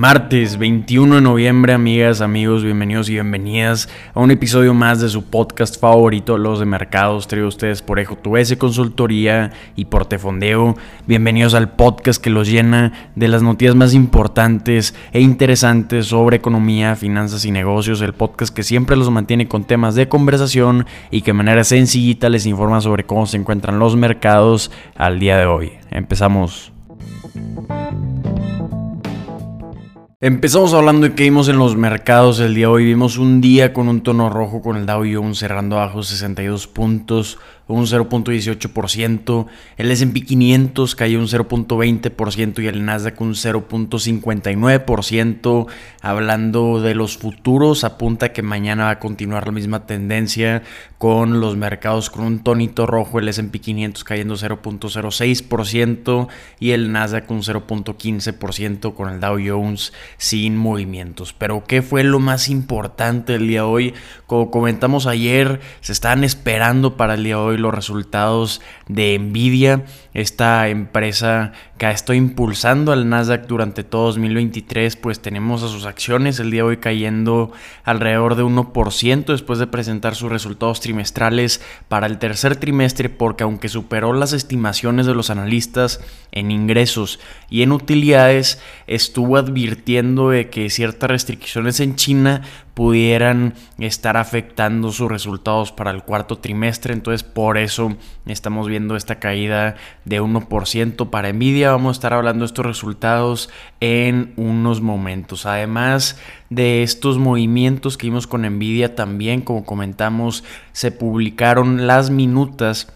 Martes 21 de noviembre, amigas, amigos, bienvenidos y bienvenidas a un episodio más de su podcast favorito, Los de Mercados, traído ustedes por Ejo S Consultoría y por Tefondeo. Bienvenidos al podcast que los llena de las noticias más importantes e interesantes sobre economía, finanzas y negocios. El podcast que siempre los mantiene con temas de conversación y que de manera sencillita les informa sobre cómo se encuentran los mercados al día de hoy. Empezamos. Empezamos hablando de que vimos en los mercados el día de hoy. Vimos un día con un tono rojo con el Dow Jones cerrando abajo 62 puntos, un 0.18%. El SP 500 cayó un 0.20% y el Nasdaq un 0.59%. Hablando de los futuros, apunta que mañana va a continuar la misma tendencia con los mercados con un tonito rojo. El SP 500 cayendo 0.06% y el Nasdaq un 0.15% con el Dow Jones sin movimientos. Pero ¿qué fue lo más importante el día de hoy? Como comentamos ayer, se estaban esperando para el día de hoy los resultados de Nvidia, esta empresa que ha estado impulsando al Nasdaq durante todo 2023, pues tenemos a sus acciones el día de hoy cayendo alrededor de 1% después de presentar sus resultados trimestrales para el tercer trimestre, porque aunque superó las estimaciones de los analistas en ingresos y en utilidades, estuvo advirtiendo de que ciertas restricciones en China pudieran estar afectando sus resultados para el cuarto trimestre. Entonces por eso estamos viendo esta caída de 1% para Nvidia. Vamos a estar hablando de estos resultados en unos momentos. Además de estos movimientos que vimos con Nvidia también, como comentamos, se publicaron las minutas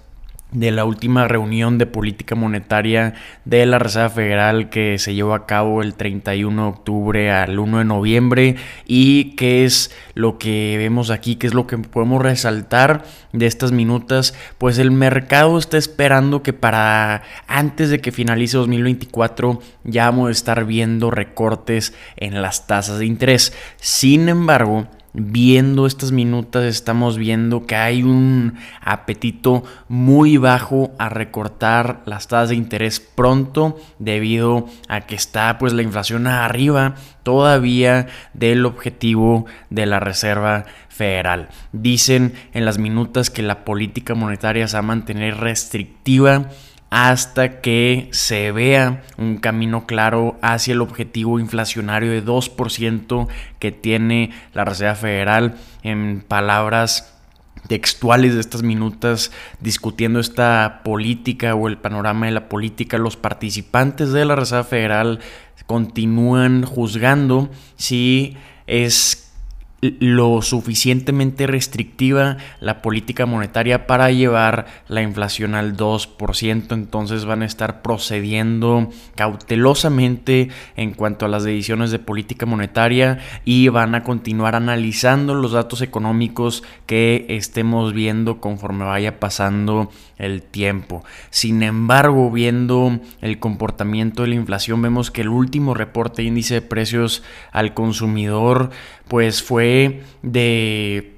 de la última reunión de política monetaria de la Reserva Federal que se llevó a cabo el 31 de octubre al 1 de noviembre y qué es lo que vemos aquí, qué es lo que podemos resaltar de estas minutas, pues el mercado está esperando que para antes de que finalice 2024 ya vamos a estar viendo recortes en las tasas de interés. Sin embargo, viendo estas minutas estamos viendo que hay un apetito muy bajo a recortar las tasas de interés pronto debido a que está pues la inflación arriba todavía del objetivo de la Reserva Federal. Dicen en las minutas que la política monetaria se va a mantener restrictiva hasta que se vea un camino claro hacia el objetivo inflacionario de 2% que tiene la Reserva Federal. En palabras textuales de estas minutas discutiendo esta política o el panorama de la política, los participantes de la Reserva Federal continúan juzgando si es lo suficientemente restrictiva la política monetaria para llevar la inflación al 2%, entonces van a estar procediendo cautelosamente en cuanto a las decisiones de política monetaria y van a continuar analizando los datos económicos que estemos viendo conforme vaya pasando el tiempo. Sin embargo, viendo el comportamiento de la inflación, vemos que el último reporte índice de precios al consumidor pues fue de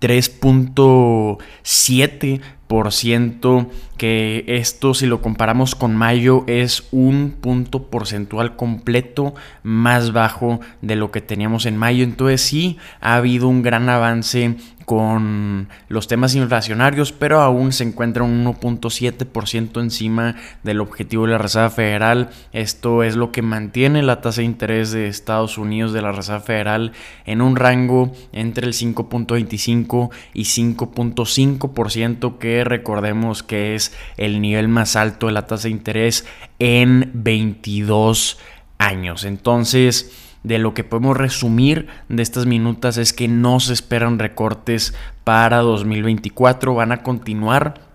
3.7%, que esto si lo comparamos con mayo es un punto porcentual completo más bajo de lo que teníamos en mayo. Entonces sí ha habido un gran avance con los temas inflacionarios, pero aún se encuentra un 1.7% encima del objetivo de la Reserva Federal. Esto es lo que mantiene la tasa de interés de Estados Unidos de la Reserva Federal en un rango entre el 5.25 y 5.5%, que recordemos que es el nivel más alto de la tasa de interés en 22 años. Entonces, de lo que podemos resumir de estas minutas es que no se esperan recortes para 2024, van a continuar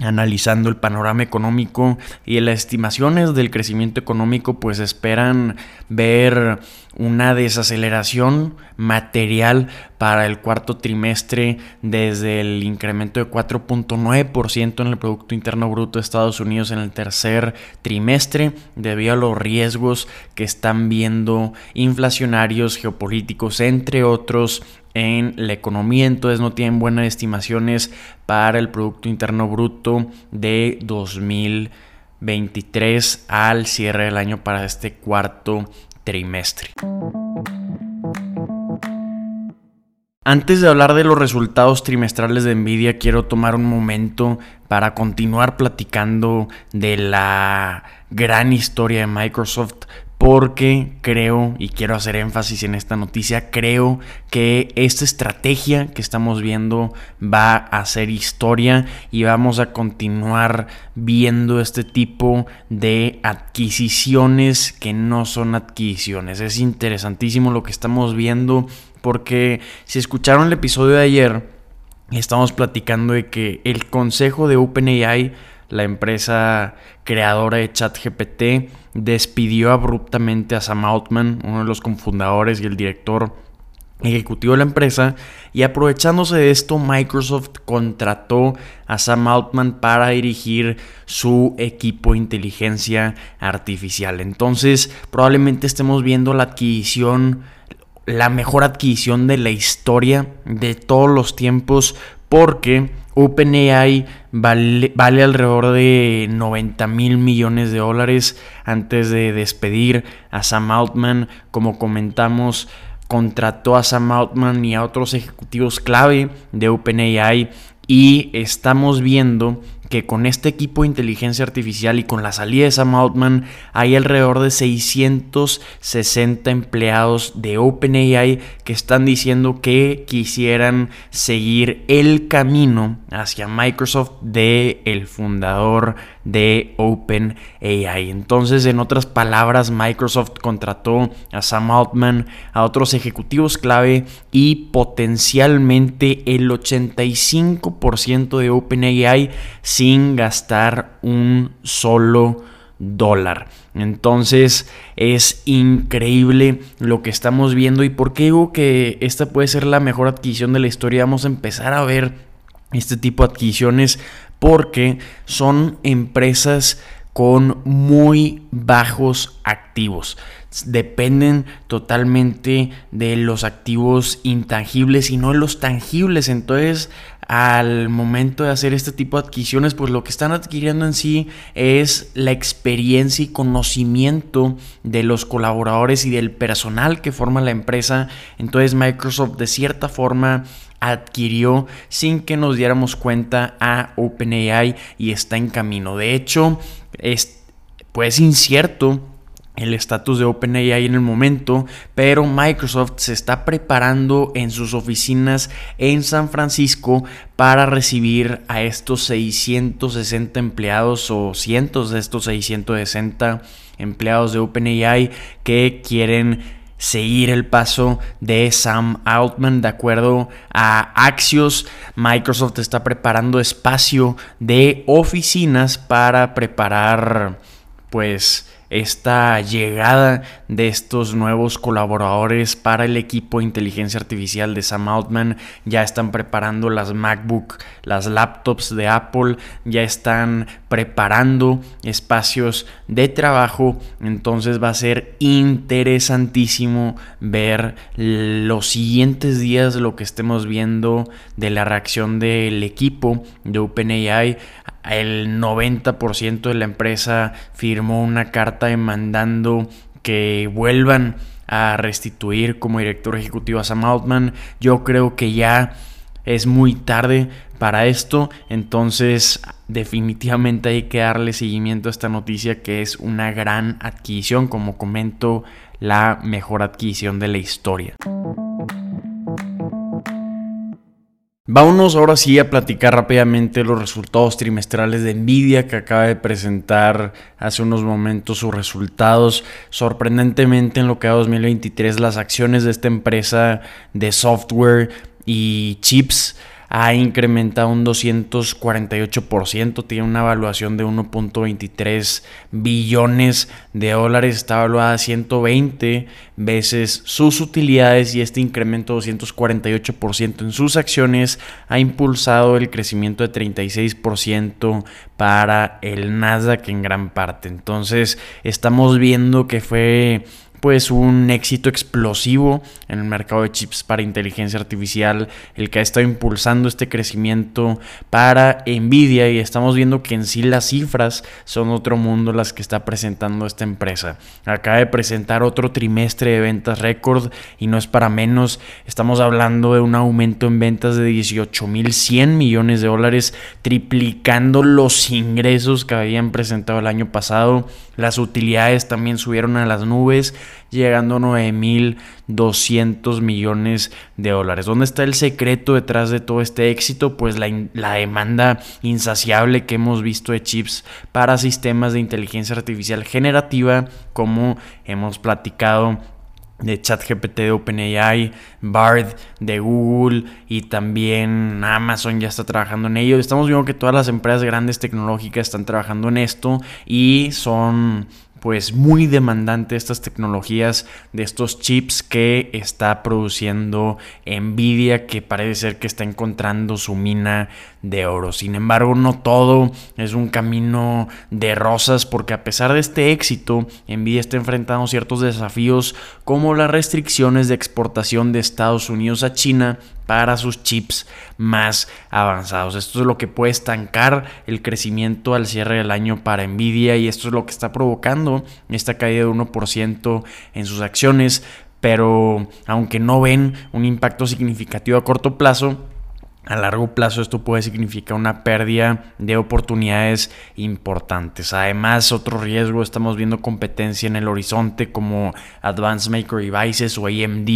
analizando el panorama económico y las estimaciones del crecimiento económico pues esperan ver una desaceleración material para el cuarto trimestre desde el incremento de 4.9% en el Producto Interno Bruto de Estados Unidos en el tercer trimestre debido a los riesgos que están viendo inflacionarios, geopolíticos, entre otros en la economía, entonces no tienen buenas estimaciones para el Producto Interno Bruto de 2023 al cierre del año para este cuarto trimestre. Antes de hablar de los resultados trimestrales de Nvidia, quiero tomar un momento para continuar platicando de la gran historia de Microsoft porque creo, y quiero hacer énfasis en esta noticia, creo que esta estrategia que estamos viendo va a ser historia y vamos a continuar viendo este tipo de adquisiciones que no son adquisiciones. Es interesantísimo lo que estamos viendo porque si escucharon el episodio de ayer, estamos platicando de que el consejo de OpenAI la empresa creadora de ChatGPT, despidió abruptamente a Sam Altman, uno de los cofundadores y el director ejecutivo de la empresa, y aprovechándose de esto, Microsoft contrató a Sam Altman para dirigir su equipo de inteligencia artificial. Entonces, probablemente estemos viendo la adquisición la mejor adquisición de la historia de todos los tiempos porque OpenAI vale, alrededor de 90 mil millones de dólares antes de despedir a Sam Altman. Como comentamos, contrató a Sam Altman y a otros ejecutivos clave de OpenAI y estamos viendo que con este equipo de inteligencia artificial y con la salida de Sam Altman hay alrededor de 660 empleados de OpenAI que están diciendo que quisieran seguir el camino hacia Microsoft de el fundador de OpenAI. Entonces, en otras palabras, Microsoft contrató a Sam Altman, a otros ejecutivos clave y potencialmente el 85% de OpenAI sin gastar un solo dólar. Entonces es increíble lo que estamos viendo y por qué digo que esta puede ser la mejor adquisición de la historia. Vamos a empezar a ver este tipo de adquisiciones porque son empresas con muy bajos activos. Dependen totalmente de los activos intangibles y no de los tangibles. Entonces, al momento de hacer este tipo de adquisiciones, pues lo que están adquiriendo en sí es la experiencia y conocimiento de los colaboradores y del personal que forma la empresa. Entonces, Microsoft de cierta forma adquirió sin que nos diéramos cuenta a OpenAI y está en camino. De hecho, es pues incierto el estatus de OpenAI en el momento, pero Microsoft se está preparando en sus oficinas en San Francisco para recibir a estos 660 empleados o cientos de estos 660 empleados de OpenAI que quieren seguir el paso de Sam Altman. De acuerdo a Axios, Microsoft está preparando espacio de oficinas para preparar pues esta llegada de estos nuevos colaboradores para el equipo de inteligencia artificial de Sam Altman. Ya están preparando las MacBook, las laptops de Apple, ya están preparando espacios de trabajo. Entonces va a ser interesantísimo ver los siguientes días lo que estemos viendo de la reacción del equipo de OpenAI el 90% de la empresa firmó una carta demandando que vuelvan a restituir como director ejecutivo a Sam Altman. Yo creo que ya es muy tarde para esto, entonces definitivamente hay que darle seguimiento a esta noticia que es una gran adquisición, como comento, la mejor adquisición de la historia. Vámonos ahora sí a platicar rápidamente los resultados trimestrales de Nvidia que acaba de presentar hace unos momentos sus resultados. Sorprendentemente en lo que a 2023 las acciones de esta empresa de software y chips ha incrementado un 248%, tiene una evaluación de 1.23 billones de dólares, está evaluada a 120 veces sus utilidades y este incremento de 248% en sus acciones ha impulsado el crecimiento de 36% para el Nasdaq en gran parte. Entonces estamos viendo que fue pues un éxito explosivo en el mercado de chips para inteligencia artificial, el que ha estado impulsando este crecimiento para Nvidia y estamos viendo que en sí las cifras son otro mundo las que está presentando esta empresa. Acaba de presentar otro trimestre de ventas récord y no es para menos, estamos hablando de un aumento en ventas de 18.100 millones de dólares, triplicando los ingresos que habían presentado el año pasado. Las utilidades también subieron a las nubes, llegando a 9.200 millones de dólares. ¿Dónde está el secreto detrás de todo este éxito? Pues la, la, demanda insaciable que hemos visto de chips para sistemas de inteligencia artificial generativa, como hemos platicado de ChatGPT de OpenAI, Bard de Google y también Amazon ya está trabajando en ello. Estamos viendo que todas las empresas grandes tecnológicas están trabajando en esto y son pues muy demandante estas tecnologías de estos chips que está produciendo Nvidia que parece ser que está encontrando su mina de oro. Sin embargo, no todo es un camino de rosas porque a pesar de este éxito, Nvidia está enfrentando ciertos desafíos como las restricciones de exportación de Estados Unidos a China para sus chips más avanzados. Esto es lo que puede estancar el crecimiento al cierre del año para Nvidia y esto es lo que está provocando esta caída de 1% en sus acciones. Pero aunque no ven un impacto significativo a corto plazo, a largo plazo esto puede significar una pérdida de oportunidades importantes. Además, otro riesgo, estamos viendo competencia en el horizonte como Advanced Micro Devices o AMD,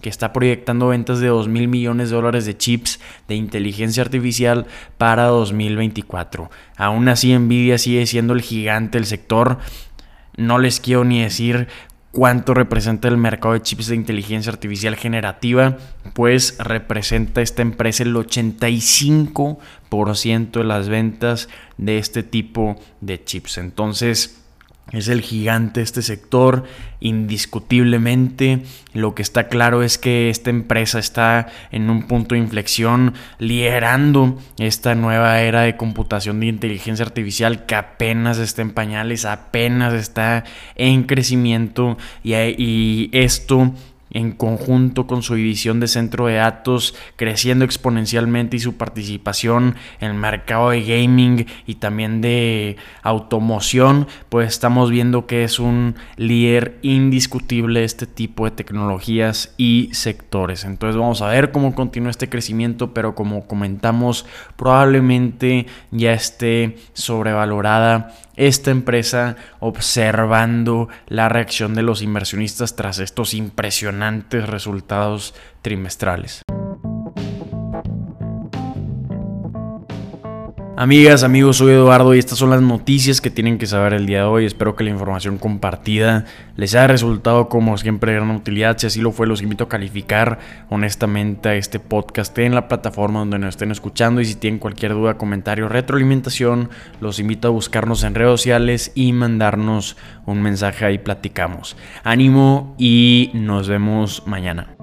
que está proyectando ventas de 2 mil millones de dólares de chips de inteligencia artificial para 2024. Aún así, Nvidia sigue siendo el gigante del sector. No les quiero ni decir cuánto representa el mercado de chips de inteligencia artificial generativa, pues representa esta empresa el 85% de las ventas de este tipo de chips. Entonces, es el gigante este sector, indiscutiblemente. Lo que está claro es que esta empresa está en un punto de inflexión, liderando esta nueva era de computación de inteligencia artificial que apenas está en pañales, apenas está en crecimiento y, y esto en conjunto con su división de centro de datos creciendo exponencialmente y su participación en el mercado de gaming y también de automoción, pues estamos viendo que es un líder indiscutible este tipo de tecnologías y sectores. Entonces vamos a ver cómo continúa este crecimiento, pero como comentamos, probablemente ya esté sobrevalorada esta empresa observando la reacción de los inversionistas tras estos impresionantes resultados trimestrales. Amigas, amigos, soy Eduardo y estas son las noticias que tienen que saber el día de hoy. Espero que la información compartida les haya resultado como siempre de gran utilidad. Si así lo fue, los invito a calificar honestamente a este podcast en la plataforma donde nos estén escuchando. Y si tienen cualquier duda, comentario, retroalimentación, los invito a buscarnos en redes sociales y mandarnos un mensaje ahí platicamos. Ánimo y nos vemos mañana.